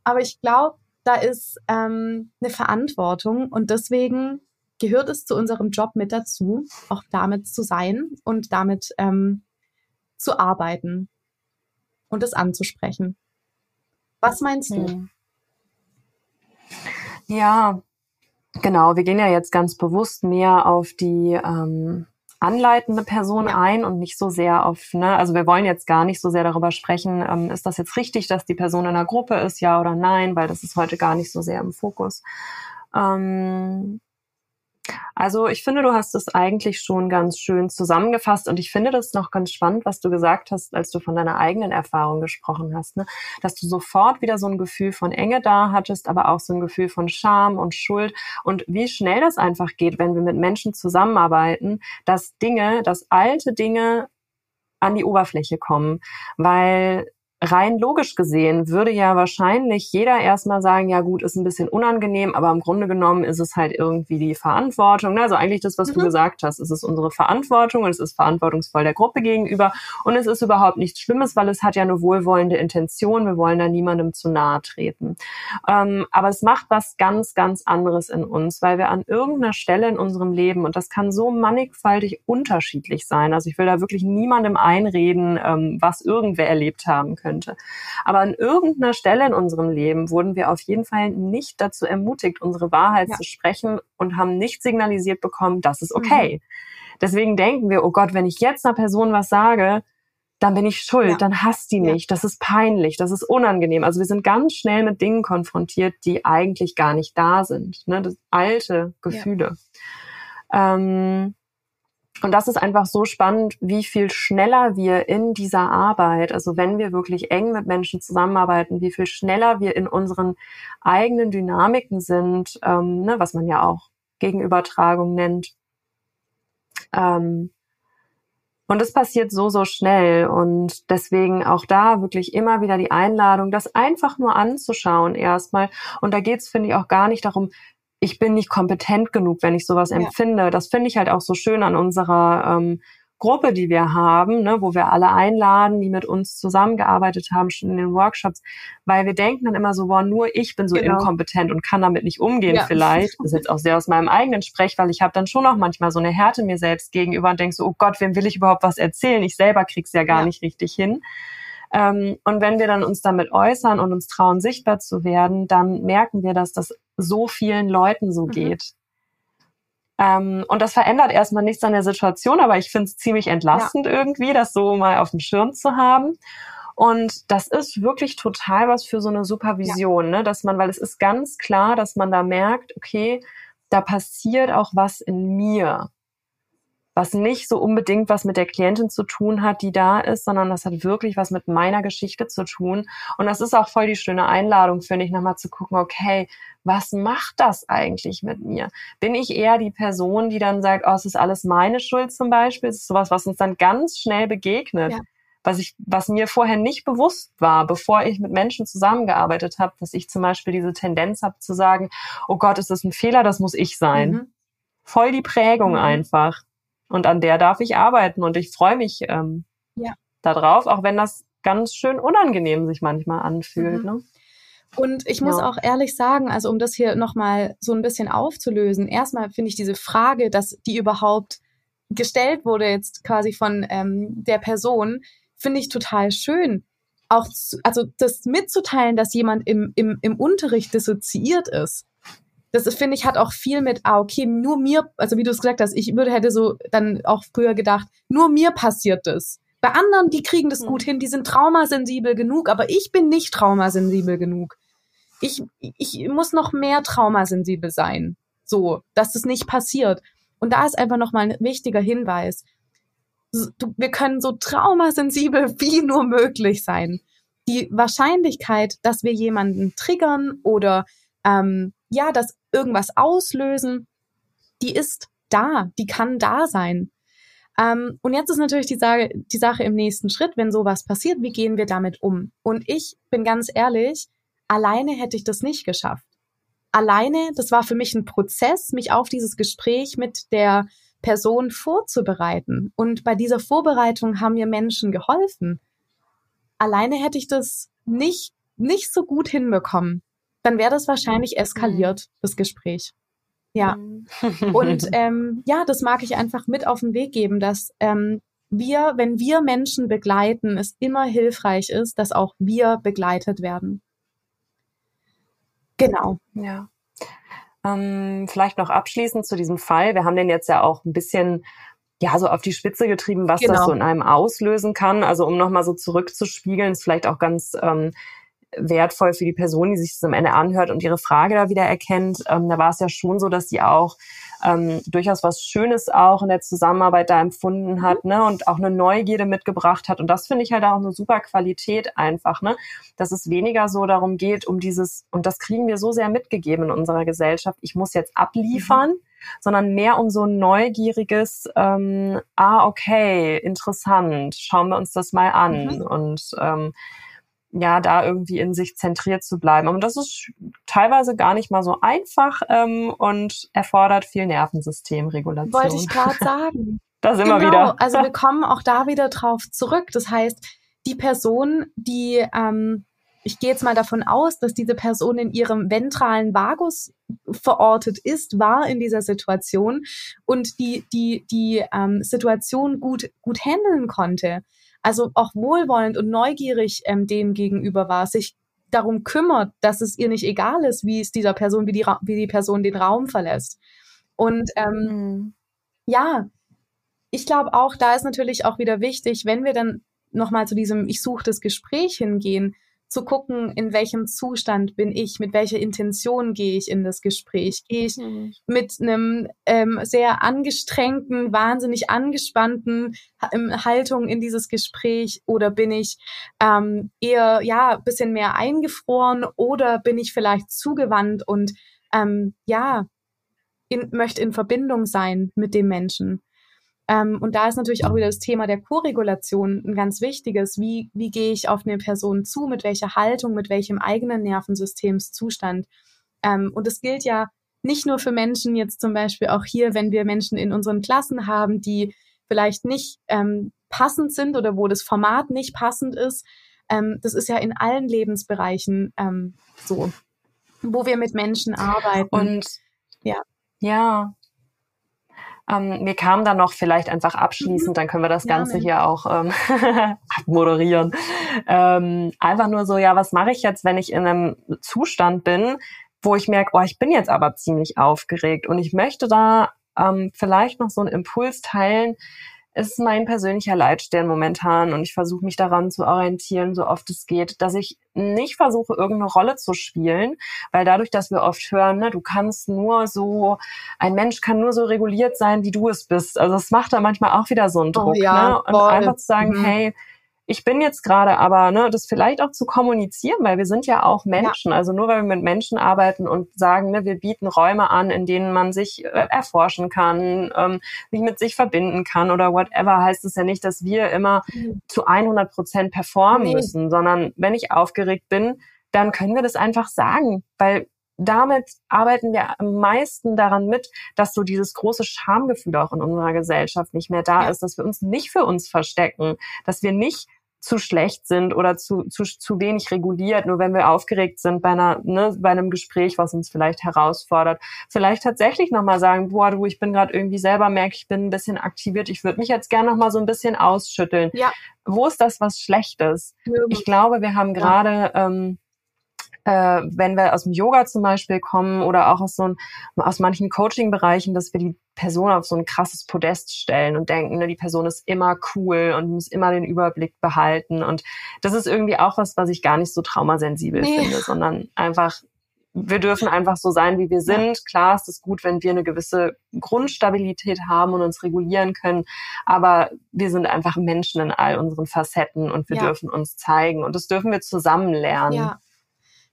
Aber ich glaube, da ist ähm, eine Verantwortung und deswegen gehört es zu unserem Job mit dazu, auch damit zu sein und damit ähm, zu arbeiten und es anzusprechen. Was meinst du? Ja, genau. Wir gehen ja jetzt ganz bewusst mehr auf die ähm, anleitende Person ja. ein und nicht so sehr auf, ne, also wir wollen jetzt gar nicht so sehr darüber sprechen, ähm, ist das jetzt richtig, dass die Person in einer Gruppe ist, ja oder nein, weil das ist heute gar nicht so sehr im Fokus. Ähm, also ich finde, du hast es eigentlich schon ganz schön zusammengefasst und ich finde das noch ganz spannend, was du gesagt hast, als du von deiner eigenen Erfahrung gesprochen hast, ne? dass du sofort wieder so ein Gefühl von Enge da hattest, aber auch so ein Gefühl von Scham und Schuld und wie schnell das einfach geht, wenn wir mit Menschen zusammenarbeiten, dass Dinge, dass alte Dinge an die Oberfläche kommen, weil rein logisch gesehen würde ja wahrscheinlich jeder erstmal sagen, ja gut, ist ein bisschen unangenehm, aber im Grunde genommen ist es halt irgendwie die Verantwortung. Also eigentlich das, was mhm. du gesagt hast, es ist unsere Verantwortung und es ist verantwortungsvoll der Gruppe gegenüber und es ist überhaupt nichts Schlimmes, weil es hat ja eine wohlwollende Intention. Wir wollen da niemandem zu nahe treten. Ähm, aber es macht was ganz, ganz anderes in uns, weil wir an irgendeiner Stelle in unserem Leben, und das kann so mannigfaltig unterschiedlich sein, also ich will da wirklich niemandem einreden, ähm, was irgendwer erlebt haben könnte könnte. Aber an irgendeiner Stelle in unserem Leben wurden wir auf jeden Fall nicht dazu ermutigt, unsere Wahrheit ja. zu sprechen und haben nicht signalisiert bekommen, das ist okay. Mhm. Deswegen denken wir, oh Gott, wenn ich jetzt einer Person was sage, dann bin ich schuld, ja. dann hasst die mich, das ist peinlich, das ist unangenehm. Also wir sind ganz schnell mit Dingen konfrontiert, die eigentlich gar nicht da sind. Ne? Das alte Gefühle. Ja. Ähm, und das ist einfach so spannend, wie viel schneller wir in dieser Arbeit, also wenn wir wirklich eng mit Menschen zusammenarbeiten, wie viel schneller wir in unseren eigenen Dynamiken sind, ähm, ne, was man ja auch Gegenübertragung nennt. Ähm, und es passiert so, so schnell. Und deswegen auch da wirklich immer wieder die Einladung, das einfach nur anzuschauen erstmal. Und da geht's finde ich, auch gar nicht darum, ich bin nicht kompetent genug, wenn ich sowas ja. empfinde. Das finde ich halt auch so schön an unserer ähm, Gruppe, die wir haben, ne, wo wir alle einladen, die mit uns zusammengearbeitet haben, schon in den Workshops, weil wir denken dann immer so, boah, nur ich bin so genau. inkompetent und kann damit nicht umgehen ja. vielleicht. Das ist jetzt auch sehr aus meinem eigenen Sprech, weil ich habe dann schon auch manchmal so eine Härte mir selbst gegenüber und denk so, oh Gott, wem will ich überhaupt was erzählen? Ich selber krieg's ja gar ja. nicht richtig hin. Ähm, und wenn wir dann uns damit äußern und uns trauen, sichtbar zu werden, dann merken wir, dass das so vielen Leuten so mhm. geht. Ähm, und das verändert erstmal nichts an der Situation, aber ich finde es ziemlich entlastend ja. irgendwie, das so mal auf dem Schirm zu haben. Und das ist wirklich total was für so eine Supervision, ja. ne? dass man, weil es ist ganz klar, dass man da merkt, okay, da passiert auch was in mir was nicht so unbedingt was mit der Klientin zu tun hat, die da ist, sondern das hat wirklich was mit meiner Geschichte zu tun. Und das ist auch voll die schöne Einladung, finde ich, nochmal zu gucken, okay, was macht das eigentlich mit mir? Bin ich eher die Person, die dann sagt, oh, es ist alles meine Schuld zum Beispiel? Es ist sowas, was uns dann ganz schnell begegnet. Ja. Was ich, was mir vorher nicht bewusst war, bevor ich mit Menschen zusammengearbeitet habe, dass ich zum Beispiel diese Tendenz habe zu sagen, oh Gott, ist das ein Fehler, das muss ich sein. Mhm. Voll die Prägung mhm. einfach. Und an der darf ich arbeiten und ich freue mich ähm, ja. darauf, auch wenn das ganz schön unangenehm sich manchmal anfühlt. Mhm. Ne? Und ich muss ja. auch ehrlich sagen, also um das hier nochmal so ein bisschen aufzulösen, erstmal finde ich diese Frage, dass die überhaupt gestellt wurde jetzt quasi von ähm, der Person, finde ich total schön. Auch zu, also das mitzuteilen, dass jemand im, im, im Unterricht dissoziiert ist das finde ich hat auch viel mit, ah, okay, nur mir, also wie du es gesagt hast, ich würde, hätte so dann auch früher gedacht, nur mir passiert das. Bei anderen, die kriegen das mhm. gut hin, die sind traumasensibel genug, aber ich bin nicht traumasensibel genug. Ich, ich muss noch mehr traumasensibel sein. So, dass das nicht passiert. Und da ist einfach nochmal ein wichtiger Hinweis. Du, wir können so traumasensibel wie nur möglich sein. Die Wahrscheinlichkeit, dass wir jemanden triggern oder ähm, ja, dass irgendwas auslösen, die ist da, die kann da sein. Ähm, und jetzt ist natürlich die, Sache, die Sache im nächsten Schritt, wenn sowas passiert, wie gehen wir damit um? Und ich bin ganz ehrlich, alleine hätte ich das nicht geschafft. alleine, das war für mich ein Prozess, mich auf dieses Gespräch mit der Person vorzubereiten. Und bei dieser Vorbereitung haben mir Menschen geholfen. Alleine hätte ich das nicht, nicht so gut hinbekommen. Dann wäre das wahrscheinlich eskaliert, mhm. das Gespräch. Ja. Mhm. Und ähm, ja, das mag ich einfach mit auf den Weg geben, dass ähm, wir, wenn wir Menschen begleiten, es immer hilfreich ist, dass auch wir begleitet werden. Genau. Ja. Ähm, vielleicht noch abschließend zu diesem Fall. Wir haben den jetzt ja auch ein bisschen ja, so auf die Spitze getrieben, was genau. das so in einem auslösen kann. Also um nochmal so zurückzuspiegeln, ist vielleicht auch ganz ähm, wertvoll für die Person, die sich das am Ende anhört und ihre Frage da wieder erkennt. Ähm, da war es ja schon so, dass sie auch ähm, durchaus was Schönes auch in der Zusammenarbeit da empfunden hat, ne, und auch eine Neugierde mitgebracht hat. Und das finde ich halt auch eine super Qualität einfach, ne, dass es weniger so darum geht, um dieses, und das kriegen wir so sehr mitgegeben in unserer Gesellschaft, ich muss jetzt abliefern. Mhm sondern mehr um so ein neugieriges, ähm, ah, okay, interessant, schauen wir uns das mal an. Mhm. Und ähm, ja, da irgendwie in sich zentriert zu bleiben. Und das ist teilweise gar nicht mal so einfach ähm, und erfordert viel Nervensystemregulation. Wollte ich gerade sagen. das immer genau, wieder. Also wir kommen auch da wieder drauf zurück. Das heißt, die Person, die, ähm, ich gehe jetzt mal davon aus, dass diese Person in ihrem ventralen Vagus verortet ist, war in dieser Situation und die, die, die ähm, Situation gut, gut handeln konnte also auch wohlwollend und neugierig ähm, dem gegenüber war, sich darum kümmert, dass es ihr nicht egal ist, wie es dieser Person, wie die, wie die Person den Raum verlässt. Und ähm, mhm. ja, ich glaube auch, da ist natürlich auch wieder wichtig, wenn wir dann nochmal zu diesem Ich suche das Gespräch hingehen, zu gucken, in welchem Zustand bin ich, mit welcher Intention gehe ich in das Gespräch. Gehe ich mhm. mit einem ähm, sehr angestrengten, wahnsinnig angespannten ähm, Haltung in dieses Gespräch oder bin ich ähm, eher ja bisschen mehr eingefroren oder bin ich vielleicht zugewandt und ähm, ja in, möchte in Verbindung sein mit dem Menschen. Ähm, und da ist natürlich auch wieder das Thema der Koregulation ein ganz wichtiges. Wie, wie gehe ich auf eine Person zu? Mit welcher Haltung, mit welchem eigenen Nervensystemszustand? Ähm, und es gilt ja nicht nur für Menschen jetzt zum Beispiel auch hier, wenn wir Menschen in unseren Klassen haben, die vielleicht nicht ähm, passend sind oder wo das Format nicht passend ist. Ähm, das ist ja in allen Lebensbereichen ähm, so, wo wir mit Menschen arbeiten. Und ja. Ja, ähm, mir kam dann noch vielleicht einfach abschließend, dann können wir das Ganze ja, hier auch ähm, moderieren. Ähm, einfach nur so, ja, was mache ich jetzt, wenn ich in einem Zustand bin, wo ich merke, oh, ich bin jetzt aber ziemlich aufgeregt und ich möchte da ähm, vielleicht noch so einen Impuls teilen, ist mein persönlicher Leitstern momentan und ich versuche mich daran zu orientieren, so oft es geht, dass ich nicht versuche, irgendeine Rolle zu spielen, weil dadurch, dass wir oft hören, ne, du kannst nur so, ein Mensch kann nur so reguliert sein, wie du es bist. Also es macht da manchmal auch wieder so einen oh Druck, oh, ja, ne? Und einfach zu sagen, mhm. hey, ich bin jetzt gerade aber, ne, das vielleicht auch zu kommunizieren, weil wir sind ja auch Menschen. Ja. Also nur weil wir mit Menschen arbeiten und sagen, ne, wir bieten Räume an, in denen man sich äh, erforschen kann, ähm, sich mit sich verbinden kann oder whatever, heißt es ja nicht, dass wir immer mhm. zu 100 Prozent performen nee. müssen, sondern wenn ich aufgeregt bin, dann können wir das einfach sagen, weil damit arbeiten wir am meisten daran mit, dass so dieses große Schamgefühl auch in unserer Gesellschaft nicht mehr da ist, dass wir uns nicht für uns verstecken, dass wir nicht zu schlecht sind oder zu, zu, zu wenig reguliert, nur wenn wir aufgeregt sind bei einer, ne, bei einem Gespräch, was uns vielleicht herausfordert. Vielleicht tatsächlich nochmal sagen, boah, du, ich bin gerade irgendwie selber, merke, ich bin ein bisschen aktiviert, ich würde mich jetzt gerne nochmal so ein bisschen ausschütteln. Ja. Wo ist das was Schlechtes? Ja. Ich glaube, wir haben gerade ähm, äh, wenn wir aus dem Yoga zum Beispiel kommen oder auch aus so ein, aus manchen Coaching-Bereichen, dass wir die Person auf so ein krasses Podest stellen und denken, ne, die Person ist immer cool und muss immer den Überblick behalten. Und das ist irgendwie auch was, was ich gar nicht so traumasensibel nee. finde, sondern einfach wir dürfen einfach so sein, wie wir sind. Klar ist es gut, wenn wir eine gewisse Grundstabilität haben und uns regulieren können, aber wir sind einfach Menschen in all unseren Facetten und wir ja. dürfen uns zeigen und das dürfen wir zusammen lernen. Ja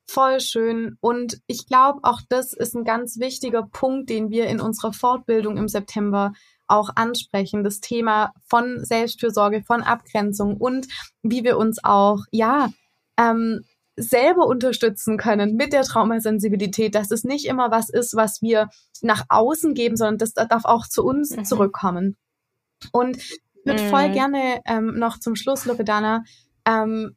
voll schön. Und ich glaube, auch das ist ein ganz wichtiger Punkt, den wir in unserer Fortbildung im September auch ansprechen. Das Thema von Selbstfürsorge, von Abgrenzung und wie wir uns auch, ja, ähm, selber unterstützen können mit der Traumasensibilität, dass es nicht immer was ist, was wir nach außen geben, sondern das darf auch zu uns mhm. zurückkommen. Und ich würde mhm. voll gerne ähm, noch zum Schluss, Loredana, ähm,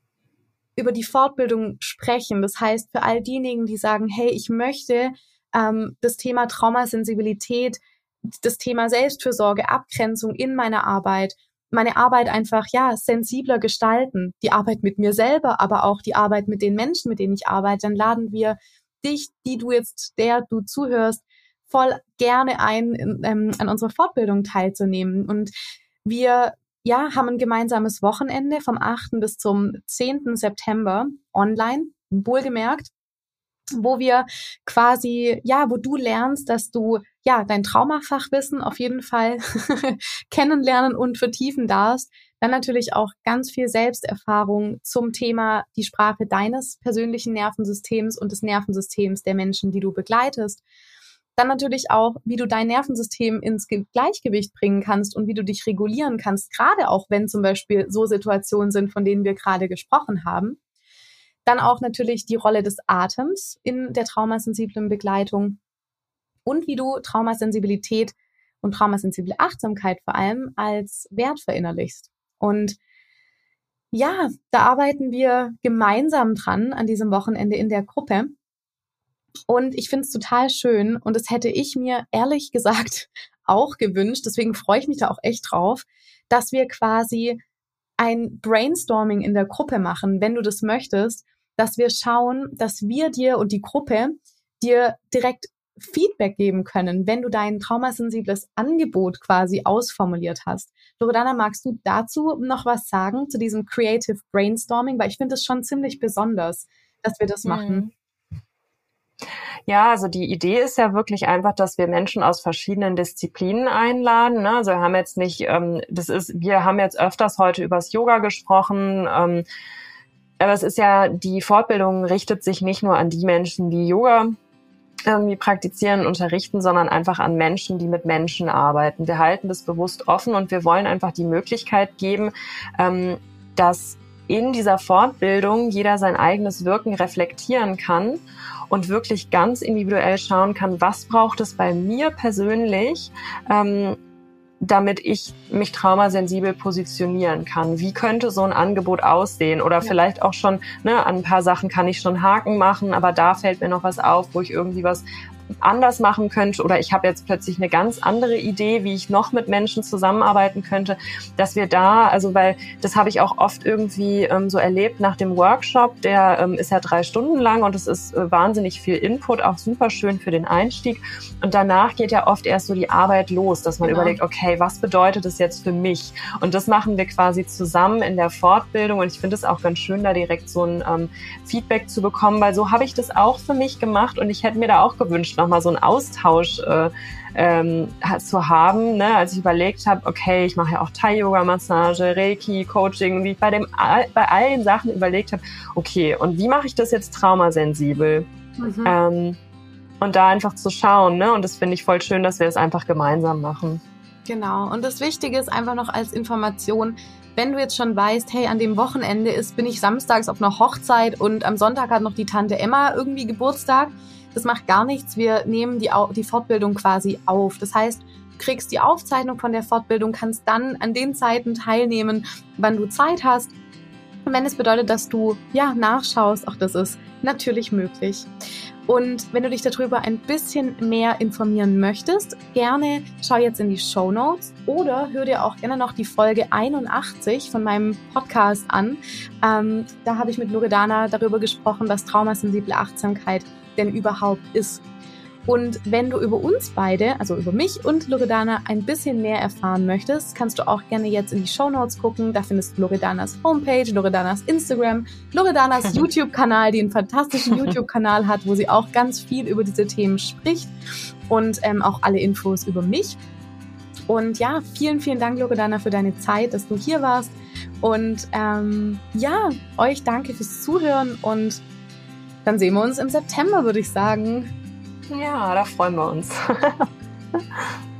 über die Fortbildung sprechen. Das heißt, für all diejenigen, die sagen, hey, ich möchte ähm, das Thema Traumasensibilität, das Thema Selbstfürsorge, Abgrenzung in meiner Arbeit meine Arbeit einfach, ja, sensibler gestalten. Die Arbeit mit mir selber, aber auch die Arbeit mit den Menschen, mit denen ich arbeite. Dann laden wir dich, die du jetzt, der du zuhörst, voll gerne ein, ähm, an unserer Fortbildung teilzunehmen. Und wir, ja, haben ein gemeinsames Wochenende vom 8. bis zum 10. September online, wohlgemerkt wo wir quasi, ja, wo du lernst, dass du ja dein Traumafachwissen auf jeden Fall kennenlernen und vertiefen darfst. Dann natürlich auch ganz viel Selbsterfahrung zum Thema die Sprache deines persönlichen Nervensystems und des Nervensystems der Menschen, die du begleitest. Dann natürlich auch, wie du dein Nervensystem ins Gleichgewicht bringen kannst und wie du dich regulieren kannst, gerade auch wenn zum Beispiel so Situationen sind, von denen wir gerade gesprochen haben. Dann auch natürlich die Rolle des Atems in der traumasensiblen Begleitung und wie du Traumasensibilität und traumasensible Achtsamkeit vor allem als Wert verinnerlichst. Und ja, da arbeiten wir gemeinsam dran an diesem Wochenende in der Gruppe. Und ich finde es total schön und das hätte ich mir ehrlich gesagt auch gewünscht. Deswegen freue ich mich da auch echt drauf, dass wir quasi ein Brainstorming in der Gruppe machen, wenn du das möchtest, dass wir schauen, dass wir dir und die Gruppe dir direkt Feedback geben können, wenn du dein traumasensibles Angebot quasi ausformuliert hast. Loredana, magst du dazu noch was sagen zu diesem Creative Brainstorming? Weil ich finde es schon ziemlich besonders, dass wir das machen. Ja, also die Idee ist ja wirklich einfach, dass wir Menschen aus verschiedenen Disziplinen einladen. Ne? Also wir haben jetzt nicht, ähm, das ist, wir haben jetzt öfters heute übers Yoga gesprochen. Ähm, aber es ist ja, die Fortbildung richtet sich nicht nur an die Menschen, die Yoga irgendwie praktizieren, unterrichten, sondern einfach an Menschen, die mit Menschen arbeiten. Wir halten das bewusst offen und wir wollen einfach die Möglichkeit geben, ähm, dass in dieser Fortbildung jeder sein eigenes Wirken reflektieren kann und wirklich ganz individuell schauen kann, was braucht es bei mir persönlich, ähm, damit ich mich traumasensibel positionieren kann. Wie könnte so ein Angebot aussehen? Oder ja. vielleicht auch schon, ne, an ein paar Sachen kann ich schon Haken machen, aber da fällt mir noch was auf, wo ich irgendwie was anders machen könnte oder ich habe jetzt plötzlich eine ganz andere Idee, wie ich noch mit Menschen zusammenarbeiten könnte, dass wir da, also weil das habe ich auch oft irgendwie ähm, so erlebt nach dem Workshop, der ähm, ist ja drei Stunden lang und es ist äh, wahnsinnig viel Input, auch super schön für den Einstieg und danach geht ja oft erst so die Arbeit los, dass man genau. überlegt, okay, was bedeutet das jetzt für mich? Und das machen wir quasi zusammen in der Fortbildung und ich finde es auch ganz schön, da direkt so ein ähm, Feedback zu bekommen, weil so habe ich das auch für mich gemacht und ich hätte mir da auch gewünscht, nochmal so einen Austausch äh, ähm, zu haben, ne? als ich überlegt habe, okay, ich mache ja auch Thai-Yoga-Massage, Reiki, Coaching, wie ich bei, dem, bei all den Sachen überlegt habe, okay, und wie mache ich das jetzt traumasensibel? Mhm. Ähm, und da einfach zu schauen, ne? Und das finde ich voll schön, dass wir das einfach gemeinsam machen. Genau. Und das Wichtige ist einfach noch als Information, wenn du jetzt schon weißt, hey, an dem Wochenende ist, bin ich samstags auf einer Hochzeit und am Sonntag hat noch die Tante Emma irgendwie Geburtstag, das macht gar nichts. Wir nehmen die, die Fortbildung quasi auf. Das heißt, du kriegst die Aufzeichnung von der Fortbildung, kannst dann an den Zeiten teilnehmen, wann du Zeit hast. Und wenn es bedeutet, dass du ja nachschaust, auch das ist natürlich möglich. Und wenn du dich darüber ein bisschen mehr informieren möchtest, gerne schau jetzt in die Show Notes oder hör dir auch gerne noch die Folge 81 von meinem Podcast an. Ähm, da habe ich mit Loredana darüber gesprochen, was traumasensible Achtsamkeit denn überhaupt ist. Und wenn du über uns beide, also über mich und Loredana, ein bisschen mehr erfahren möchtest, kannst du auch gerne jetzt in die Show Notes gucken. Da findest du Loredanas Homepage, Loredanas Instagram, Loredanas YouTube-Kanal, die einen fantastischen YouTube-Kanal hat, wo sie auch ganz viel über diese Themen spricht und ähm, auch alle Infos über mich. Und ja, vielen, vielen Dank, Loredana, für deine Zeit, dass du hier warst. Und ähm, ja, euch danke fürs Zuhören und dann sehen wir uns im September, würde ich sagen. Ja, da freuen wir uns.